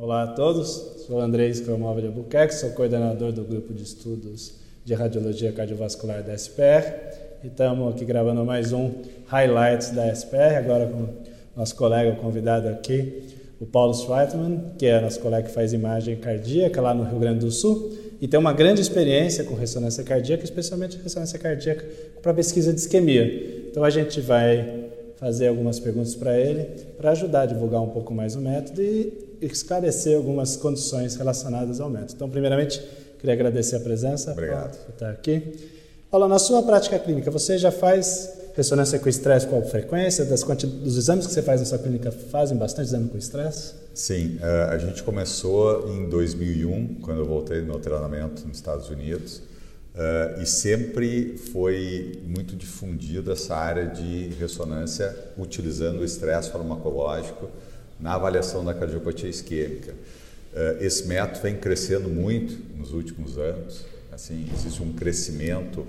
Olá a todos, sou André Scromova de Albuquerque, sou coordenador do grupo de estudos de radiologia cardiovascular da SPR e estamos aqui gravando mais um Highlights da SPR, agora com nosso colega convidado aqui, o Paulo Schweitman, que é nosso colega que faz imagem cardíaca lá no Rio Grande do Sul e tem uma grande experiência com ressonância cardíaca, especialmente ressonância cardíaca para pesquisa de isquemia. Então a gente vai fazer algumas perguntas para ele para ajudar a divulgar um pouco mais o método e esclarecer algumas condições relacionadas ao método. Então, primeiramente, queria agradecer a presença. Obrigado. Por estar aqui. Paulo, na sua prática clínica, você já faz ressonância com estresse com frequência? Das dos exames que você faz na sua clínica fazem bastante exame com estresse? Sim, eh, a gente começou em 2001, quando eu voltei no meu treinamento nos Estados Unidos, eh, e sempre foi muito difundida essa área de ressonância utilizando o estresse farmacológico na avaliação da cardiopatia isquêmica. Eh, esse método vem crescendo muito nos últimos anos. Assim, existe um crescimento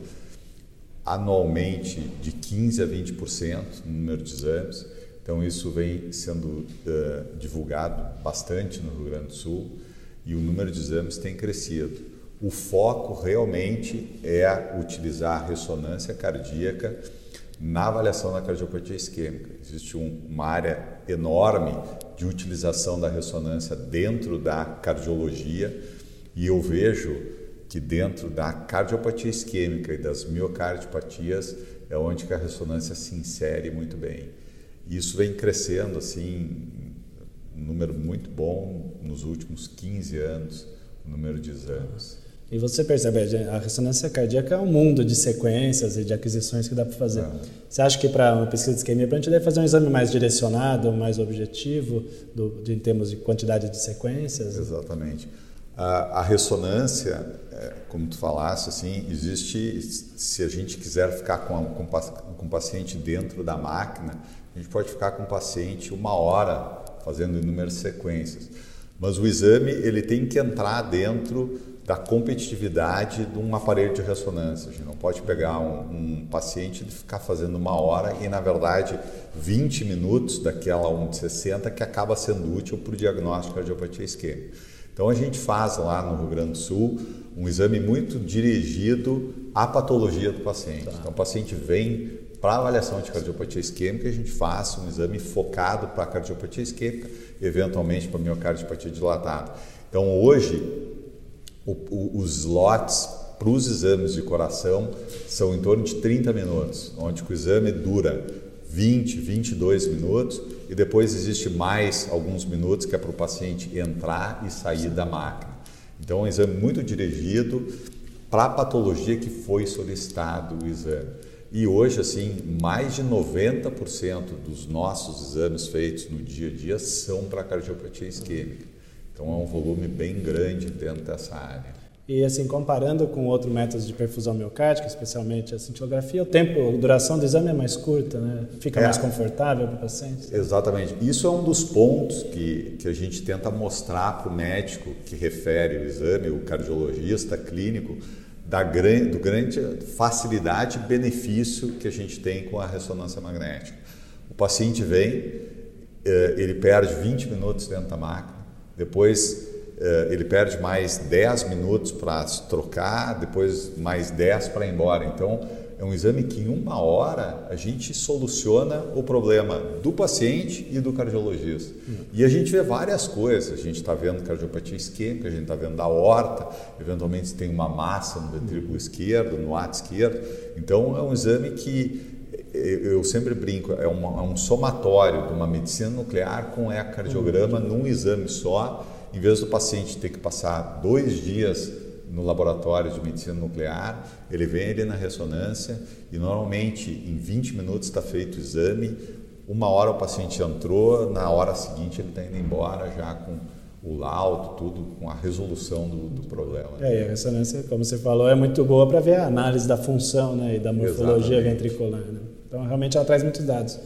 anualmente de 15 a 20% no número de exames. Então isso vem sendo uh, divulgado bastante no Rio Grande do Sul e o número de exames tem crescido. O foco realmente é utilizar a ressonância cardíaca na avaliação da cardiopatia isquêmica. Existe um, uma área enorme de utilização da ressonância dentro da cardiologia e eu vejo que dentro da cardiopatia isquêmica e das miocardiopatias é onde que a ressonância se insere muito bem. Isso vem crescendo assim, um número muito bom nos últimos 15 anos, o número de exames. E você percebe, a ressonância cardíaca é um mundo de sequências e de aquisições que dá para fazer. É. Você acha que para uma pesquisa de isquemia, a gente deve fazer um exame mais direcionado, mais objetivo, do, de, em termos de quantidade de sequências? Exatamente. A, a ressonância, é, como tu falaste, assim, existe, se a gente quiser ficar com, a, com, com o paciente dentro da máquina, a gente pode ficar com o paciente uma hora fazendo inúmeras sequências. Mas o exame ele tem que entrar dentro da competitividade de um aparelho de ressonância. A gente não pode pegar um, um, paciente e ficar fazendo uma hora e, na verdade, 20 minutos daquela 1 de 60 que acaba sendo útil para o diagnóstico de cardiopatia isquêmica. Então, a gente faz lá no Rio Grande do Sul um exame muito dirigido à patologia do paciente. Tá. Então, o paciente vem para avaliação de cardiopatia isquêmica, a gente faz um exame focado para cardiopatia isquêmica, eventualmente para miocardiopatia dilatada. Então, hoje, o, o, os slots para os exames de coração são em torno de 30 minutos, onde o exame dura 20, 22 minutos e depois existe mais alguns minutos que é para o paciente entrar e sair da máquina. Então é um exame muito dirigido para a patologia que foi solicitado o exame. E hoje, assim, mais de 90% dos nossos exames feitos no dia a dia são para cardiopatia isquêmica. Então é um volume bem grande dentro dessa área. E assim, comparando com outros métodos de perfusão miocárdica, especialmente a cintilografia, o tempo, a duração do exame é mais curta, né? Fica é, mais confortável para o paciente. Exatamente. Isso é um dos pontos que, que a gente tenta mostrar para o médico que refere o exame, o cardiologista clínico, da grande, do grande facilidade e benefício que a gente tem com a ressonância magnética. O paciente vem, eh, ele perde 20 minutos dentro da máquina, depois eh, ele perde mais 10 minutos para se trocar, depois mais 10 para ir embora. Então, é um exame que em uma hora a gente soluciona o problema do paciente e do cardiologista. Uhum. E a gente vê várias coisas. A gente está vendo cardiopatia isquêmica, a gente está vendo a horta, eventualmente tem uma massa no ventrículo esquerdo, no ato esquerdo. Então, é um exame que eu sempre brinco, é, uma, é, um somatório de uma medicina nuclear com ecocardiograma num exame só, em vez do paciente ter que passar dois dias no laboratório de medicina nuclear, ele vem ali na ressonância e normalmente em 20 minutos está feito o exame, uma hora o paciente entrou, na hora seguinte ele está indo embora já com o laudo, tudo, com a resolução do, do problema. É, e a ressonância, como você falou, é muito boa para ver a análise da função né, e da morfologia Exatamente. ventricular. Né? Então, realmente, ela traz muitos dados.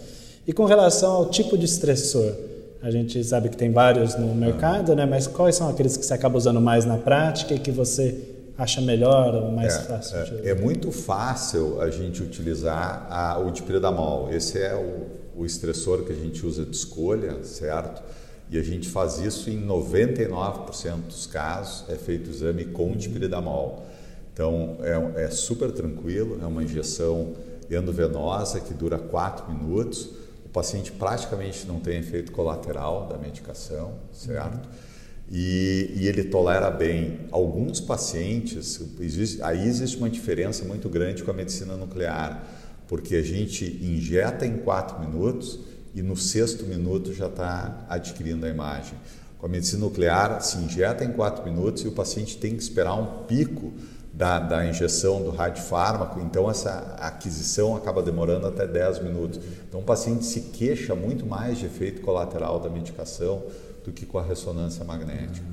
E com relação ao tipo de estressor, a gente sabe que tem vários no mercado, né? mas quais são aqueles que você acaba usando mais na prática e que você acha melhor ou mais é, fácil? É, é, muito fácil a gente utilizar a, o dipridamol. Esse é o, o estressor que a gente usa de escolha, certo? E a gente faz isso em 99% dos casos, é feito o exame com dipiridamol. Então é, é super tranquilo, é uma injeção endovenosa que dura 4 minutos. O paciente praticamente não tem efeito colateral da medicação, certo? E, e, ele tolera bem. Alguns pacientes, existe, aí existe uma diferença muito grande com a medicina nuclear, porque a gente injeta em 4 minutos e no sexto minuto já está adquirindo a imagem. Com a medicina nuclear, se injeta em 4 minutos e o paciente tem que esperar um pico da, da injeção do radiofármaco, então essa aquisição acaba demorando até 10 minutos. Então o paciente se queixa muito mais de efeito colateral da medicação do que com a ressonância magnética.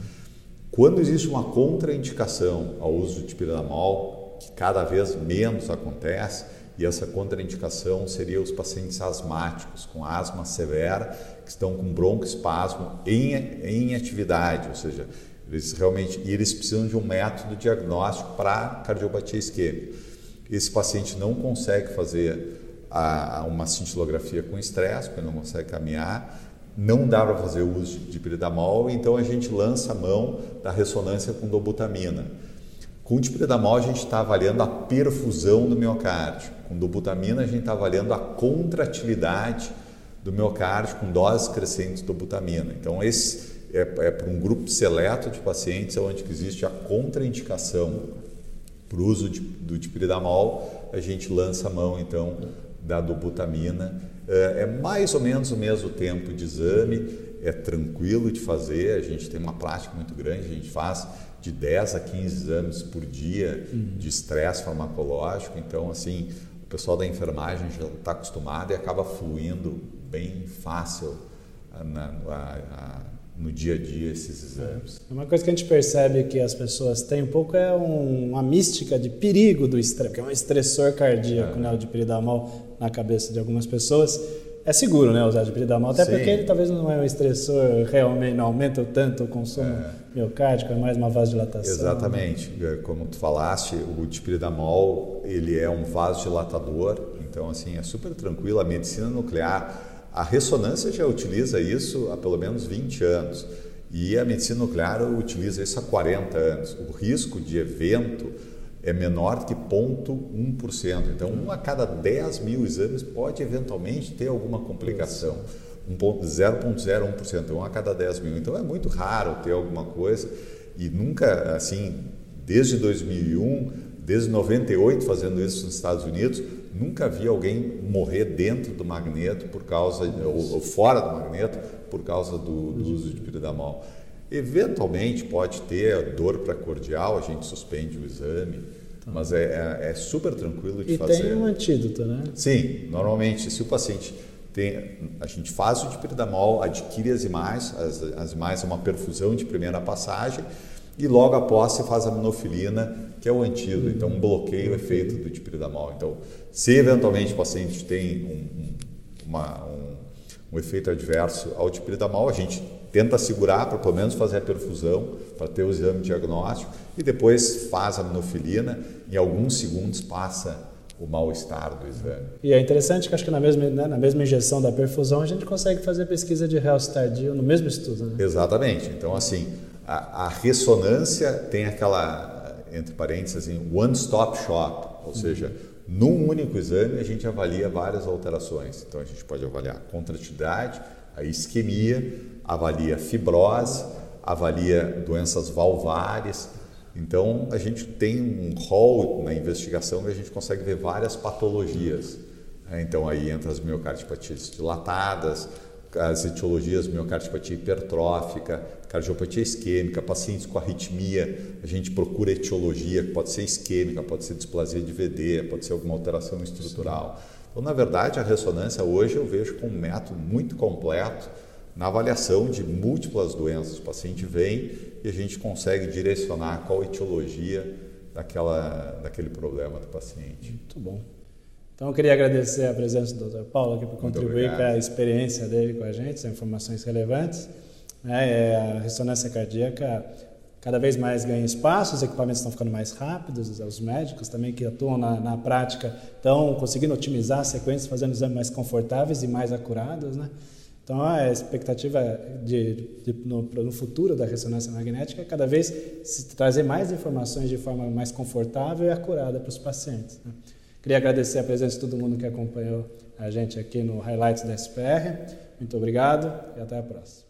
Quando existe uma contraindicação ao uso de piranamol, que cada vez menos acontece, e essa contraindicação seria os pacientes asmáticos com asma severa que estão com broncoespasmo em, em atividade, ou seja, eles realmente eles precisam de um método diagnóstico para cardiopatia isquêmica. Esse paciente não consegue fazer a, uma cintilografia com estresse, porque não consegue caminhar, não dá para fazer uso de piridamol, então a gente lança a mão da ressonância com dobutamina. Com o a gente está avaliando a perfusão do miocárdio. Com dobutamina a gente está avaliando a contratilidade do miocárdio com doses crescentes de dobutamina. Então esse é, é para um grupo seleto de pacientes onde existe a contraindicação para o uso de, do dipridamol, a gente lança a mão então da dobutamina. É, é mais ou menos o mesmo tempo de exame, é tranquilo de fazer, a gente tem uma prática muito grande, a gente faz de 10 a 15 exames por dia de estresse farmacológico. Então, assim, o pessoal da enfermagem já está acostumado e acaba fluindo bem fácil na, a, a, no dia a dia esses exames. É. Uma coisa que a gente percebe que as pessoas têm um pouco é um, uma mística de perigo do estresse, que é um estressor cardíaco, é. né, o de piridamol na cabeça de algumas pessoas é seguro, né, usar dipridamol, até Sim. porque ele talvez não é um estressor realmente, não aumenta tanto o consumo é. miocárdico, é mais uma vasodilatação. Exatamente, né? como tu falaste, o dipridamol, ele é um vasodilatador, então assim, é super tranquilo, a medicina nuclear, a ressonância já utiliza isso há pelo menos 20 anos, e a medicina nuclear utiliza isso há 40 anos. O risco de evento é menor que 0,1%. Então, um a cada 10 mil exames pode eventualmente ter alguma complicação. 0,01%, um a cada 10 mil. Então, é muito raro ter alguma coisa e nunca, assim, desde 2001, desde 98 fazendo isso nos Estados Unidos, nunca vi alguém morrer dentro do magneto por causa, ou, ou fora do magneto, por causa do, do uso de piridamol. Eventualmente pode ter dor precordial, a gente suspende o exame, tá. mas é, é, é, super tranquilo de e fazer. E tem um antídoto, né? Sim, normalmente se o paciente tem, a gente faz o dipridamol, adquire as imagens, as, as imagens é uma perfusão de primeira passagem e logo após se faz a minofilina, que é o antídoto, então um bloqueio é feito do dipridamol. Então, se eventualmente o paciente tem um, um, uma, um, um efeito adverso ao dipridamol, a gente tenta segurar para pelo menos fazer a perfusão, para ter o exame diagnóstico e depois faz a minofilina, em alguns segundos passa o mal-estar do exame. E é interessante que acho que na mesma, né, na mesma injeção da perfusão a gente consegue fazer pesquisa de realce tardio no mesmo estudo. Né? Exatamente. Então, assim, a, a, ressonância tem aquela, entre parênteses, assim, one-stop shop, ou seja, num único exame a gente avalia várias alterações. Então, a gente pode avaliar a contratilidade, a isquemia, avalia fibrose, avalia doenças valvares. Então, a gente tem um rol na investigação que a gente consegue ver várias patologias. Né? Então, aí entra as miocardiopatias dilatadas, as etiologias miocardiopatia hipertrófica, cardiopatia isquêmica, pacientes com arritmia, a gente procura etiologia, que pode ser isquêmica, pode ser displasia de VD, pode ser alguma alteração estrutural. Então, na verdade, a ressonância hoje eu vejo como um método muito completo na avaliação de múltiplas doenças. O paciente vem e a gente consegue direcionar qual etiologia daquela, daquele problema do paciente. Muito bom. Então, eu queria agradecer a presença do Dr. Paulo aqui por contribuir com a experiência dele com a gente, as informações relevantes. É, a ressonância cardíaca cada vez mais ganha espaço, os equipamentos estão ficando mais rápidos, os médicos também que atuam na, na prática estão conseguindo otimizar as sequências, fazendo exames mais confortáveis e mais acurados, né? Então, a expectativa de, de, no, no, futuro da ressonância magnética é cada vez trazer mais informações de forma mais confortável e acurada para os pacientes. Né? Queria agradecer a presença de todo mundo que acompanhou a gente aqui no Highlights da SPR. Muito obrigado e até a próxima.